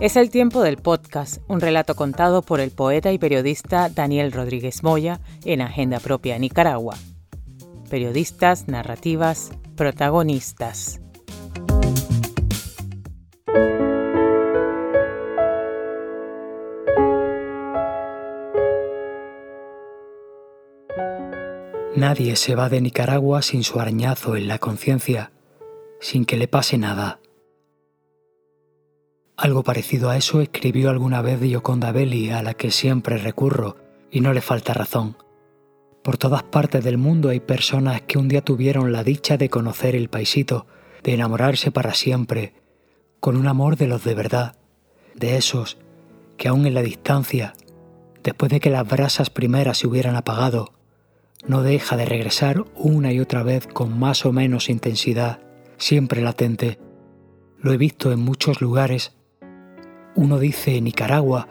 Es el tiempo del podcast, un relato contado por el poeta y periodista Daniel Rodríguez Moya en Agenda Propia Nicaragua. Periodistas, narrativas, protagonistas. Nadie se va de Nicaragua sin su arañazo en la conciencia, sin que le pase nada. Algo parecido a eso escribió alguna vez Gioconda Belli, a la que siempre recurro, y no le falta razón. Por todas partes del mundo hay personas que un día tuvieron la dicha de conocer el paisito, de enamorarse para siempre, con un amor de los de verdad, de esos que aún en la distancia, después de que las brasas primeras se hubieran apagado, no deja de regresar una y otra vez con más o menos intensidad, siempre latente. Lo he visto en muchos lugares uno dice Nicaragua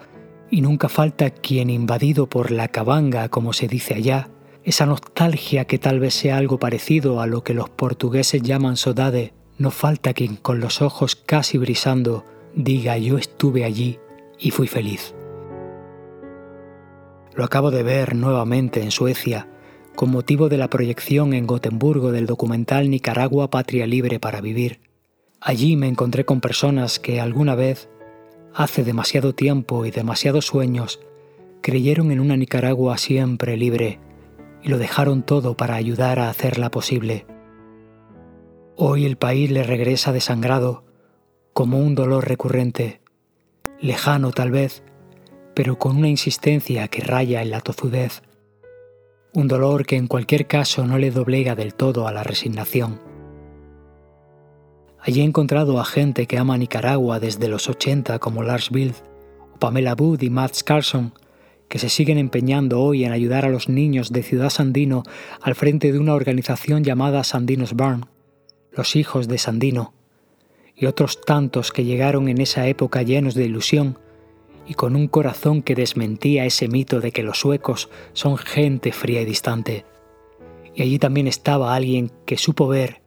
y nunca falta quien invadido por la cabanga, como se dice allá, esa nostalgia que tal vez sea algo parecido a lo que los portugueses llaman sodade, no falta quien con los ojos casi brisando diga yo estuve allí y fui feliz. Lo acabo de ver nuevamente en Suecia, con motivo de la proyección en Gotemburgo del documental Nicaragua Patria Libre para Vivir. Allí me encontré con personas que alguna vez hace demasiado tiempo y demasiados sueños, creyeron en una Nicaragua siempre libre y lo dejaron todo para ayudar a hacerla posible. Hoy el país le regresa desangrado, como un dolor recurrente, lejano tal vez, pero con una insistencia que raya en la tozudez, un dolor que en cualquier caso no le doblega del todo a la resignación. Allí he encontrado a gente que ama Nicaragua desde los 80 como Lars Bild, o Pamela Wood y Matt Carlson, que se siguen empeñando hoy en ayudar a los niños de Ciudad Sandino al frente de una organización llamada Sandinos Barn, los hijos de Sandino, y otros tantos que llegaron en esa época llenos de ilusión y con un corazón que desmentía ese mito de que los suecos son gente fría y distante. Y allí también estaba alguien que supo ver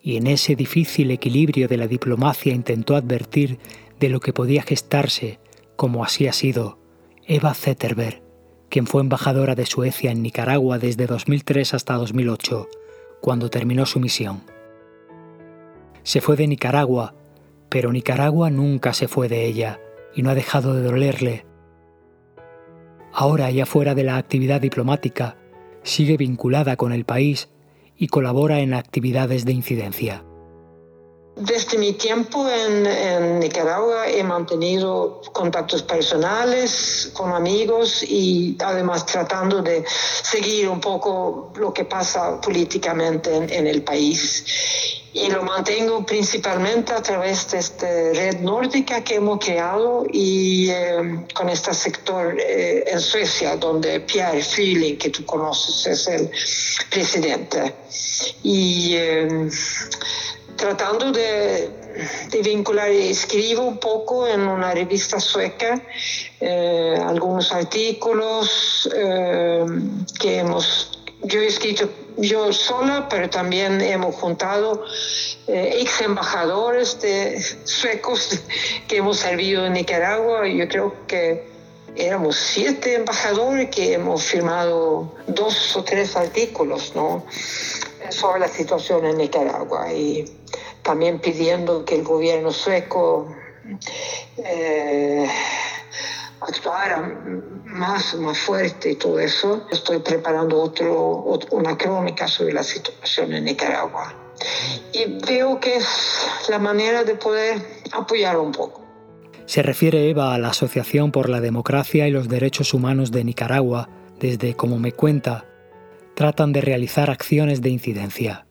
y en ese difícil equilibrio de la diplomacia intentó advertir de lo que podía gestarse, como así ha sido, Eva Zetterberg, quien fue embajadora de Suecia en Nicaragua desde 2003 hasta 2008, cuando terminó su misión. Se fue de Nicaragua, pero Nicaragua nunca se fue de ella y no ha dejado de dolerle. Ahora, ya fuera de la actividad diplomática, sigue vinculada con el país y colabora en actividades de incidencia. Desde mi tiempo en, Nicaragua he mantenido contactos personales con amigos y además tratando de seguir un poco lo que pasa políticamente en el país y lo mantengo principalmente a través de esta red nórdica que hemos creado y eh, con este sector eh, en Suecia, donde Pierre Freeling, que tú conoces, es el presidente. Y eh, tratando de, vincular, escribo un poco en una revista sueca algunos artículos que hemos yo he escrito yo sola, pero también hemos juntado eh, ex embajadores de suecos que hemos servido en Nicaragua. Yo creo que éramos siete embajadores que hemos firmado dos o tres artículos ¿no? sobre la situación en Nicaragua y también pidiendo que el gobierno sueco eh, actuara más, más fuerte y todo eso. Estoy preparando otro, una crónica sobre la situación en Nicaragua. Y veo que es la manera de poder apoyar un poco. Se refiere Eva a la Asociación por la Democracia y los Derechos Humanos de Nicaragua, desde, como me cuenta, tratan de realizar acciones de incidencia.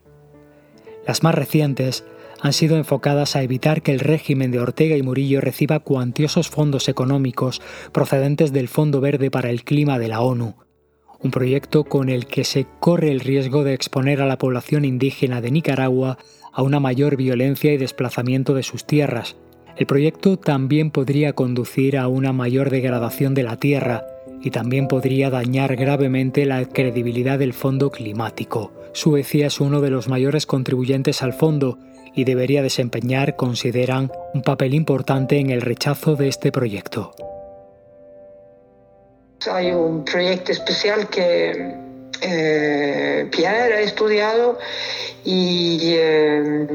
Las más recientes han sido enfocadas a evitar que el régimen de Ortega y Murillo reciba cuantiosos fondos económicos procedentes del Fondo Verde para el Clima de la ONU, un proyecto con el que se corre el riesgo de exponer a la población indígena de Nicaragua a una mayor violencia y desplazamiento de sus tierras. El proyecto también podría conducir a una mayor degradación de la tierra y también podría dañar gravemente la credibilidad del Fondo Climático, Suecia es uno de los mayores contribuyentes al fondo y debería desempeñar, consideran, un papel importante en el rechazo de este proyecto. Hay un proyecto especial que eh, Pierre ha estudiado y, eh,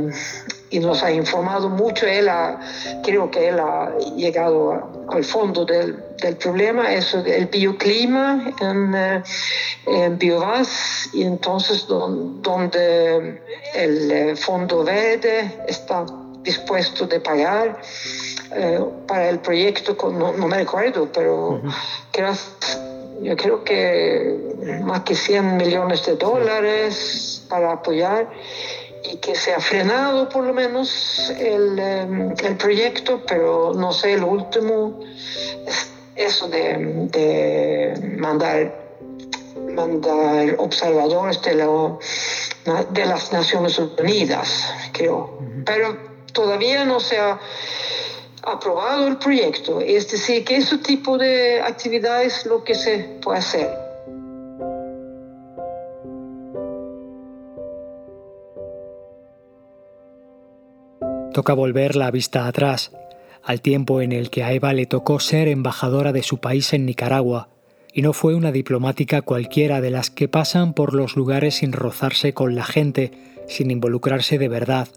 y, nos ha informado mucho. Él ha, creo que él ha llegado al fondo del, del, problema, eso del bioclima en, eh, en Biovas, y entonces donde el Fondo Verde está dispuesto de pagar eh, para el proyecto, no, no, me recuerdo, pero creo, yo creo que más que 100 millones de dólares para apoyar y que se ha frenado por lo menos el, em, el proyecto, pero no sé, el último, eso de, de mandar mandar observadores de, de las Naciones Unidas, creo. Pero todavía no se ha aprobado el proyecto. Es decir, que ese tipo de actividades es lo que se puede hacer. Toca volver la vista atrás, al tiempo en el que a Eva le tocó ser embajadora de su país en Nicaragua, y no fue una diplomática cualquiera de las que pasan por los lugares sin rozarse con la gente, sin involucrarse de verdad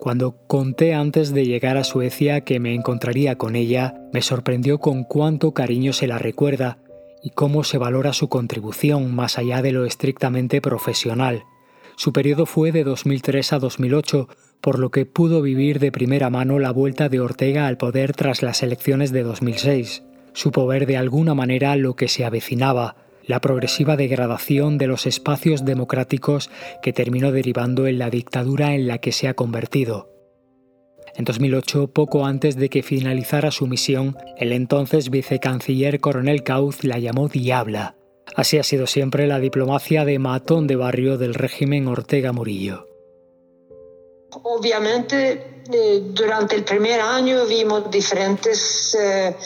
cuando conté antes de llegar a Suecia que me encontraría con ella, me sorprendió con cuánto cariño se la recuerda y cómo se valora su contribución más allá de lo estrictamente profesional. Su periodo fue de 2003 a 2008, por lo que pudo vivir de primera mano la vuelta de Ortega al poder tras las elecciones de 2006. Supo ver de alguna manera lo que se avecinaba, la progresiva degradación de los espacios democráticos que terminó derivando en la dictadura en la que se ha convertido. En 2008, poco antes de que finalizara su misión, el entonces vicecanciller Coronel Cauz la llamó Diabla. Así ha sido siempre la diplomacia de matón de barrio del régimen Ortega Murillo. Obviamente, eh, durante el primer año vimos diferentes eh,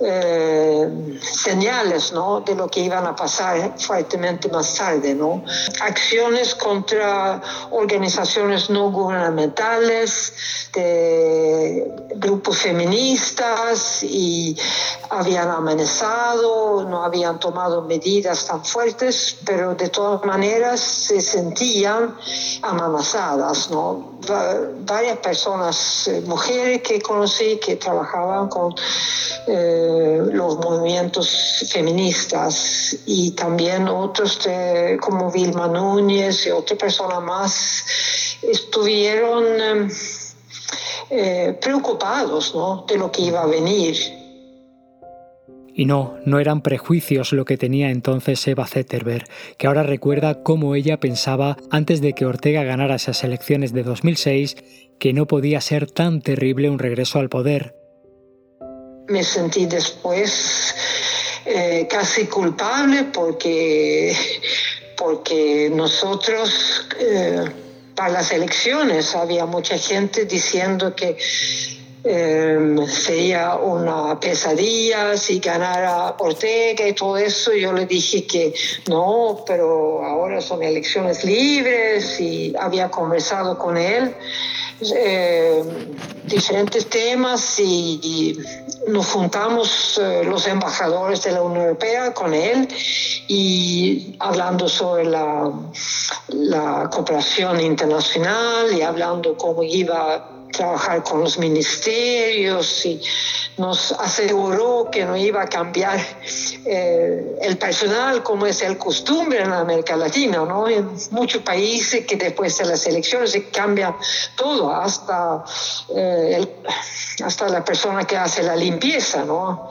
eh, señales ¿no? de lo que iban a pasar fuertemente más tarde. ¿no? Acciones contra organizaciones no gubernamentales, grupos feministas y habían amenazado, no habían tomado medidas tan fuertes, pero de todas maneras se sentían amenazadas. ¿no? Varias personas, eh, mujeres que conocí que trabajaban con eh, los movimientos feministas y también otros como Vilma Núñez y otra persona más estuvieron eh, preocupados ¿no? de lo que iba a venir y no, no eran prejuicios lo que tenía entonces Eva Zetterberg, que ahora recuerda cómo ella pensaba antes de que Ortega ganara esas elecciones de 2006 que no podía ser tan terrible un regreso al poder. Me sentí después eh, casi culpable porque, porque nosotros eh, para las elecciones había mucha gente diciendo que Em, sería una pesadilla si ganara Ortega y todo eso. Yo le dije que no, pero ahora son elecciones libres y había conversado con él eh, diferentes temas y, nos juntamos eh, los embajadores de la Unión Europea con él y hablando sobre la, cooperación internacional y hablando cómo iba trabajar con los ministerios y nos aseguró que no iba a cambiar eh, el personal como es el costumbre en América Latina, ¿no? En muchos países que después de las elecciones se cambia todo, hasta, eh, hasta la persona que hace la limpieza, ¿no?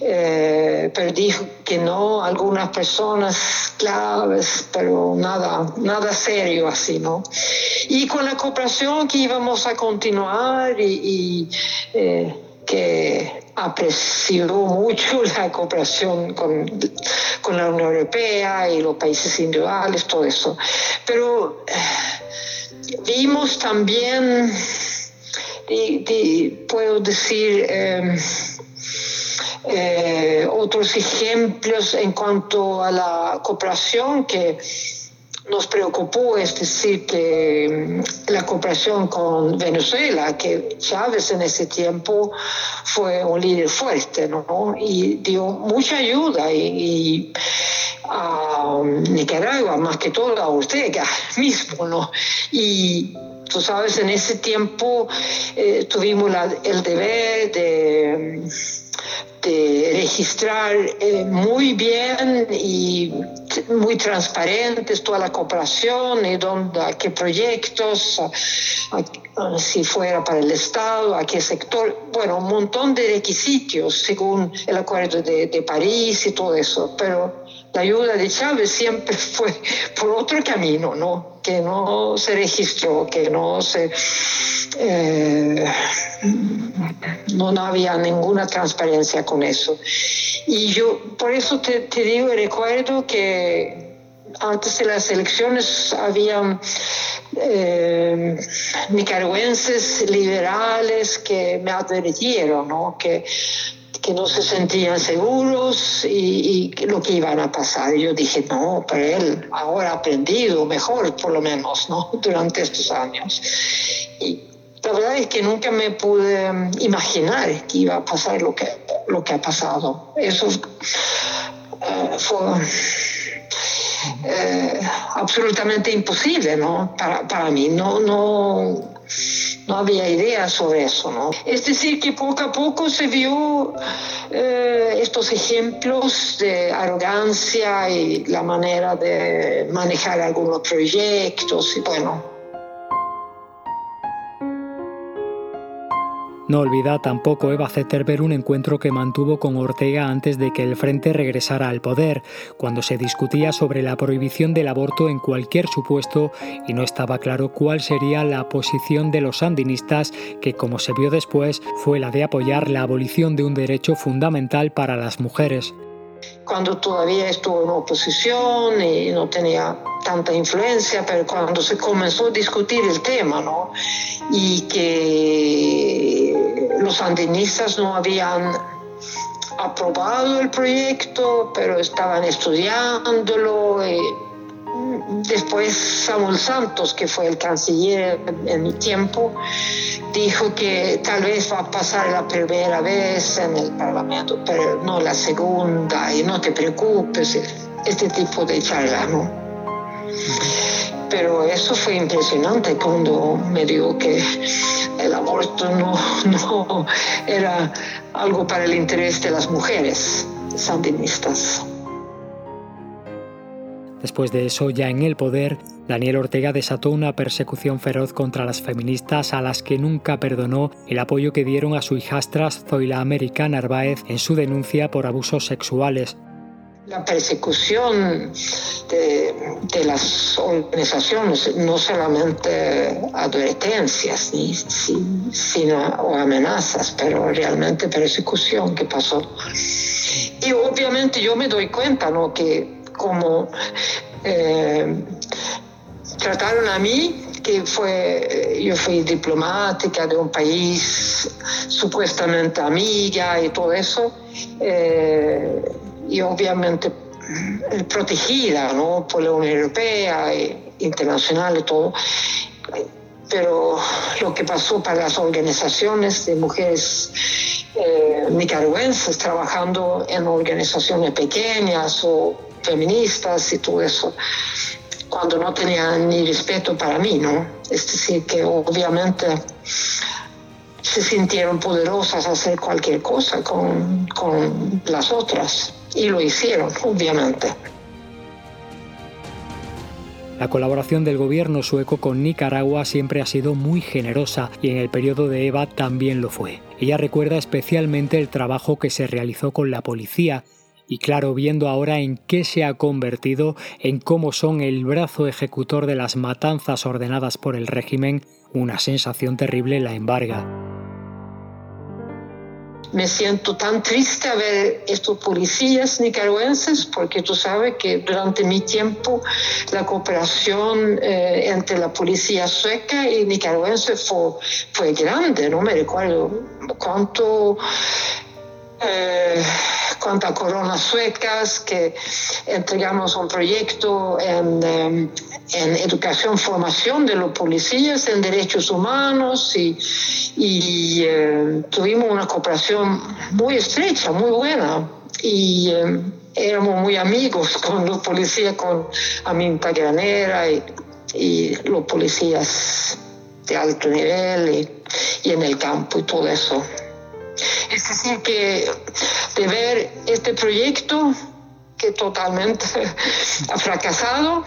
Eh, pero dijo que no, algunas personas claves, pero nada, nada serio así, ¿no? Y con la cooperación que íbamos a continuar y, que apreció mucho la cooperación con, con, la Unión Europea y los países individuales, todo eso. Pero eh, vimos también, puedo decir, em, eh, otros ejemplos en cuanto a la cooperación que nos preocupó, es decir, que mm, la cooperación con Venezuela, que Chávez en ese tiempo fue un líder fuerte, ¿no? Y dio mucha ayuda y, a Nicaragua, más que todo a Ortega mismo, ¿no? Y tú sabes, en ese tiempo eh, tuvimos el deber de registrar eh, muy bien y muy transparentes toda la cooperación y dónde, a qué proyectos, si fuera para el Estado, a qué sector, bueno, un montón de requisitos según el acuerdo de París y todo eso, pero la ayuda de Chávez siempre fue por otro camino, ¿no? Que no se registró, que no se... Eh, no, había ninguna transparencia con eso. Y yo, por eso te, digo, recuerdo que antes de las elecciones habían eh, nicaragüenses liberales que me advirtieron, ¿no? Que que no se sentían seguros y, lo que iban a pasar. Yo dije, no, pero él ahora ha aprendido mejor, por lo menos, ¿no? Durante estos años. Y la verdad es que nunca me pude imaginar que iba a pasar lo que, lo que ha pasado. Eso eh, fue eh, absolutamente imposible, ¿no? Para, para mí. No, no no había idea sobre eso, ¿no? Es decir, que poco a poco se vio eh, estos ejemplos de arrogancia y la manera de manejar algunos proyectos y bueno, No olvida tampoco Eva Zetterberg un encuentro que mantuvo con Ortega antes de que el Frente regresara al poder, cuando se discutía sobre la prohibición del aborto en cualquier supuesto y no estaba claro cuál sería la posición de los sandinistas, que como se vio después fue la de apoyar la abolición de un derecho fundamental para las mujeres cuando todavía estuvo en oposición y no tenía tanta influencia, pero cuando se comenzó a discutir el tema, ¿no? Y que los sandinistas no habían aprobado el proyecto, pero estaban estudiándolo. Y después Samuel Santos, que fue el canciller en mi tiempo, dijo que tal vez va a pasar la primera vez en el Parlamento, pero no la segunda, y no te preocupes, este tipo de charla, ¿no? Pero eso fue impresionante cuando me dijo que el aborto no, no era algo para el interés de las mujeres sandinistas. Después de eso, ya en el poder, Daniel Ortega desató una persecución feroz contra las feministas a las que nunca perdonó el apoyo que dieron a su hijastra Zoila América Narváez en su denuncia por abusos sexuales. La persecución de, las organizaciones, no solamente advertencias ni, sino, o amenazas, pero realmente persecución que pasó. Y obviamente yo me doy cuenta ¿no? que como eh, trataron a mí, que fue, yo fui diplomática de un país supuestamente amiga y todo eso, eh, y obviamente eh, protegida ¿no? por la Unión Europea, e internacional y todo. Pero lo que pasó para las organizaciones de mujeres nicaragüenses trabajando en organizaciones pequeñas o feministas y todo eso, cuando no tenían ni respeto para mí, ¿no? Es decir, que obviamente se sintieron poderosas a hacer cualquier cosa con, con las otras y lo hicieron, obviamente. La colaboración del gobierno sueco con Nicaragua siempre ha sido muy generosa y en el periodo de Eva también lo fue. Ella recuerda especialmente el trabajo que se realizó con la policía y claro, viendo ahora en qué se ha convertido, en cómo son el brazo ejecutor de las matanzas ordenadas por el régimen, una sensación terrible la embarga. Me siento tan triste a ver estos policías nicaragüenses porque tú sabes que durante mi tiempo la cooperación eh, entre la policía sueca y nicaragüense fue, fue grande, no me recuerdo cuánto... Eh, cuanto a coronas suecas, que entregamos un proyecto en, em, en educación, formación de los policías en derechos humanos y, eh, tuvimos una cooperación muy estrecha, muy buena. Y em, éramos muy amigos con los policías, con Aminta Granera y, y los policías de alto nivel y, en el campo y todo eso. Es decir, que de ver este proyecto que totalmente ha fracasado,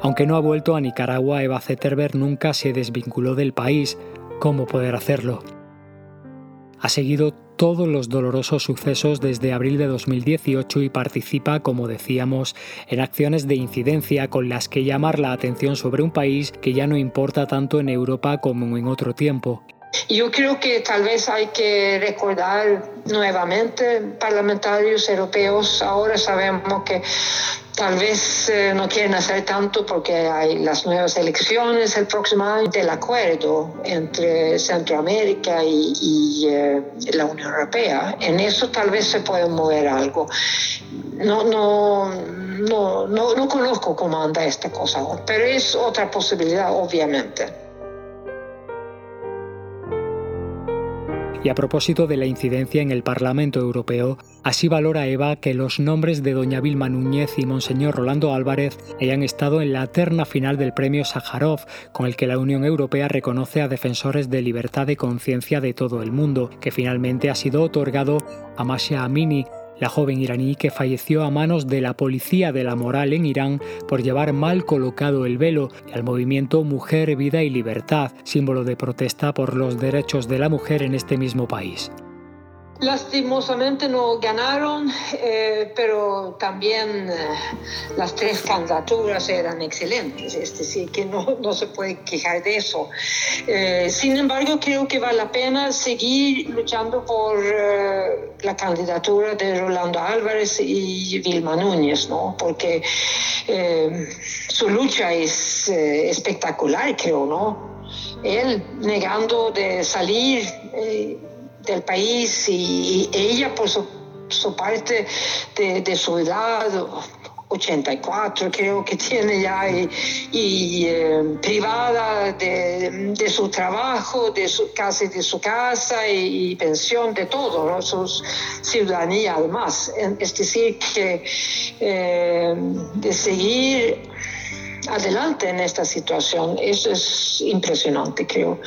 Aunque no ha vuelto a Nicaragua, Eva Zetterberg nunca se desvinculó del país. ¿Cómo poder hacerlo? Ha seguido todos los dolorosos sucesos desde abril de 2018 y participa, como decíamos, en acciones de incidencia con las que llamar la atención sobre un país que ya no importa tanto en Europa como en otro tiempo. Yo creo que tal vez hay que recordar nuevamente, parlamentarios europeos, ahora sabemos que Tal vez eh, no quieren hacer tanto porque hay las nuevas elecciones el próximo año del acuerdo entre Centroamérica y, eh, la Unión Europea. En eso tal vez se puede mover algo. No, no, no, no, no conozco cómo anda esta cosa, pero es otra posibilidad, obviamente. Y a propósito de la incidencia en el Parlamento Europeo, así valora Eva que los nombres de doña Vilma Núñez y monseñor Rolando Álvarez hayan estado en la terna final del premio Sájarov, con el que la Unión Europea reconoce a defensores de libertad de conciencia de todo el mundo, que finalmente ha sido otorgado a Masha Amini, la joven iraní que falleció a manos de la policía de la moral en Irán por llevar mal colocado el velo y al movimiento Mujer, Vida y Libertad, símbolo de protesta por los derechos de la mujer en este mismo país. Lastimosamente no ganaron, eh, pero también eh, las tres candidaturas eran excelentes, es decir, que no, no se puede quejar de eso. Eh, sin embargo, creo que vale la pena seguir luchando por la candidatura de Rolando Álvarez y Vilma Núñez, ¿no? porque su lucha es espectacular, creo, ¿no? Él negando de salir del país y, ella por su, parte de, su edad 84 creo que tiene ya y, eh, privada de, su trabajo, de su, casi de su casa y, pensión, de todo, ¿no? su ciudadanía además. Es decir, que eh, de seguir adelante en esta situación. Eso es impresionante, creo.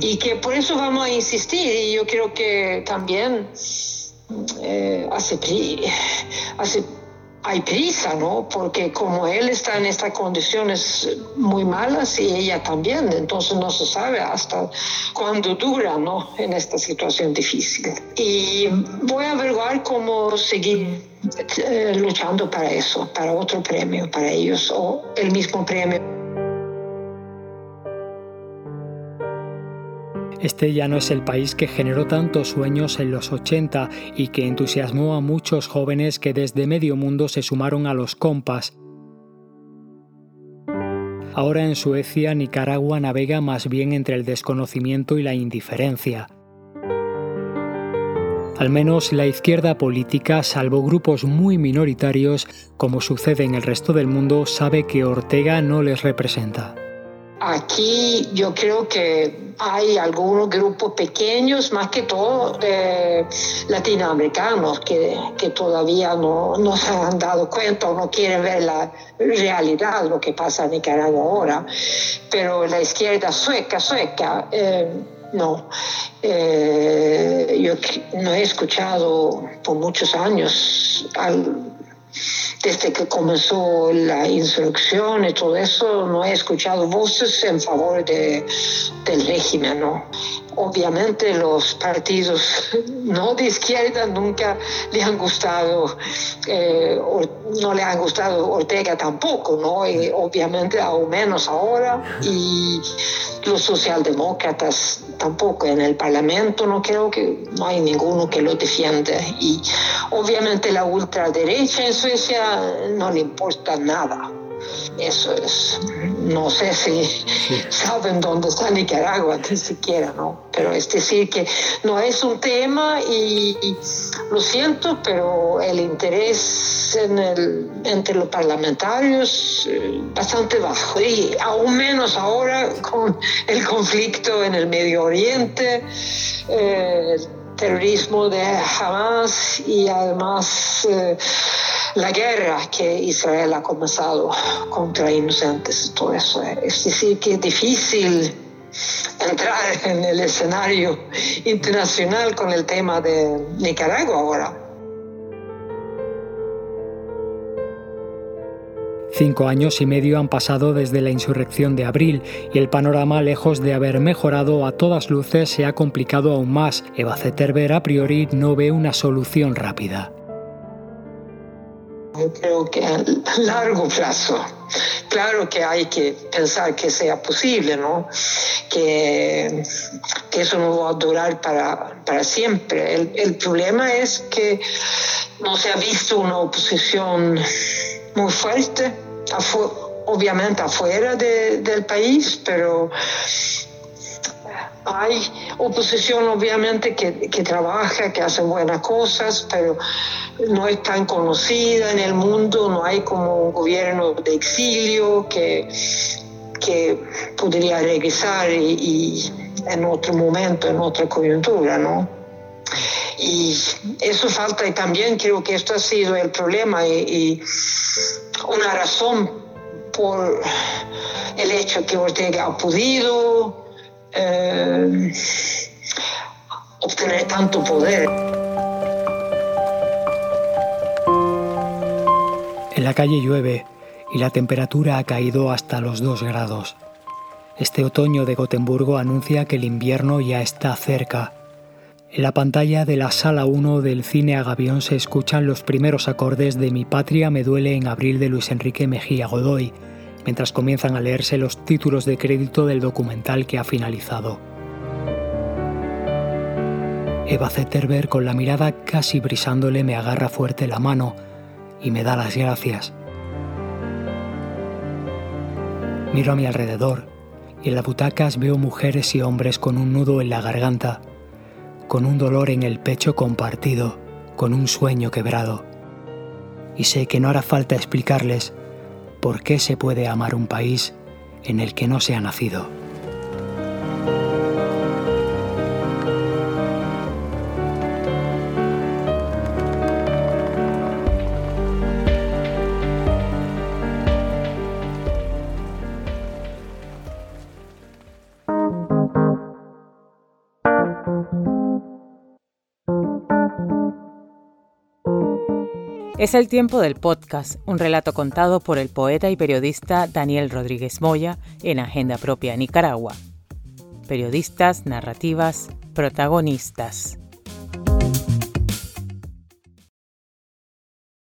Y que por eso vamos a insistir. Y yo creo que también eh, hace, hace hay prisa, ¿no? Porque como él está en estas condiciones muy malas y ella también, entonces no se sabe hasta cuándo dura, ¿no? En esta situación difícil. Y voy a averiguar cómo seguir eh, luchando para eso, para otro premio para ellos o el mismo premio. Este ya no es el país que generó tantos sueños en los 80 y que entusiasmó a muchos jóvenes que desde medio mundo se sumaron a los compas. Ahora en Suecia, Nicaragua navega más bien entre el desconocimiento y la indiferencia. Al menos la izquierda política, salvo grupos muy minoritarios, como sucede en el resto del mundo, sabe que Ortega no les representa. Aquí yo creo que hay algunos grupos pequeños, más que todo latinoamericanos, que, que todavía no, no, se han dado cuenta o no quieren ver la realidad, lo que pasa en Nicaragua ahora. Pero la izquierda sueca, sueca, eh, no. Eh, yo no he escuchado por muchos años al desde que comenzó la insurrección y todo eso, no he escuchado voces en favor de, del régimen, ¿no? Obviamente los partidos no de izquierda nunca le han gustado, eh, no le han gustado Ortega tampoco, ¿no? Obviamente aún menos ahora. Y los socialdemócratas tampoco en el Parlamento, no creo que no hay ninguno que lo defienda. Y obviamente la ultraderecha en Suecia no le importa nada. eso es, no sé si saben dónde está Nicaragua, ni siquiera, ¿no? Pero es decir que no es un tema y, lo siento, pero el interés en el, entre los parlamentarios eh, bastante bajo y aún menos ahora con el conflicto en el Medio Oriente. Eh, terrorismo de Hamas y además eh, la guerra que Israel ha comenzado contra inocentes, todo eso. Es decir, que es difícil entrar en el escenario internacional con el tema de Nicaragua ahora. Cinco años y medio han pasado desde la insurrección de abril y el panorama, lejos de haber mejorado a todas luces, se ha complicado aún más. Eva Zetterberg a priori no ve una solución rápida. Yo creo que a largo plazo, claro que hay que pensar que sea posible, ¿no? Que, eso no va a durar para, para siempre. El, el problema es que no se ha visto una oposición muy fuerte, obviamente afuera del país, pero hay oposición obviamente que, que, trabaja, que hace buenas cosas, pero no es tan conocida en el mundo, no hay como un gobierno de exilio que, que podría regresar y, en otro momento, en otra coyuntura, ¿no? Y eso falta y también creo que esto ha sido el problema y, una razón por el hecho que Ortega ha podido eh, obtener tanto poder. En la calle llueve y la temperatura ha caído hasta los 2 grados. Este otoño de Gotemburgo anuncia que el invierno ya está cerca en la pantalla de la sala 1 del cine Agavión se escuchan los primeros acordes de Mi patria me duele en abril de Luis Enrique Mejía Godoy, mientras comienzan a leerse los títulos de crédito del documental que ha finalizado. Eva Zetterberg con la mirada casi brisándole me agarra fuerte la mano y me da las gracias. Miro a mi alrededor y en las butacas veo mujeres y hombres con un nudo en la garganta con un dolor en el pecho compartido, con un sueño quebrado. Y sé que no hará falta explicarles por qué se puede amar un país en el que no se ha nacido. Es el tiempo del podcast, un relato contado por el poeta y periodista Daniel Rodríguez Moya en Agenda Propia Nicaragua. Periodistas, narrativas, protagonistas.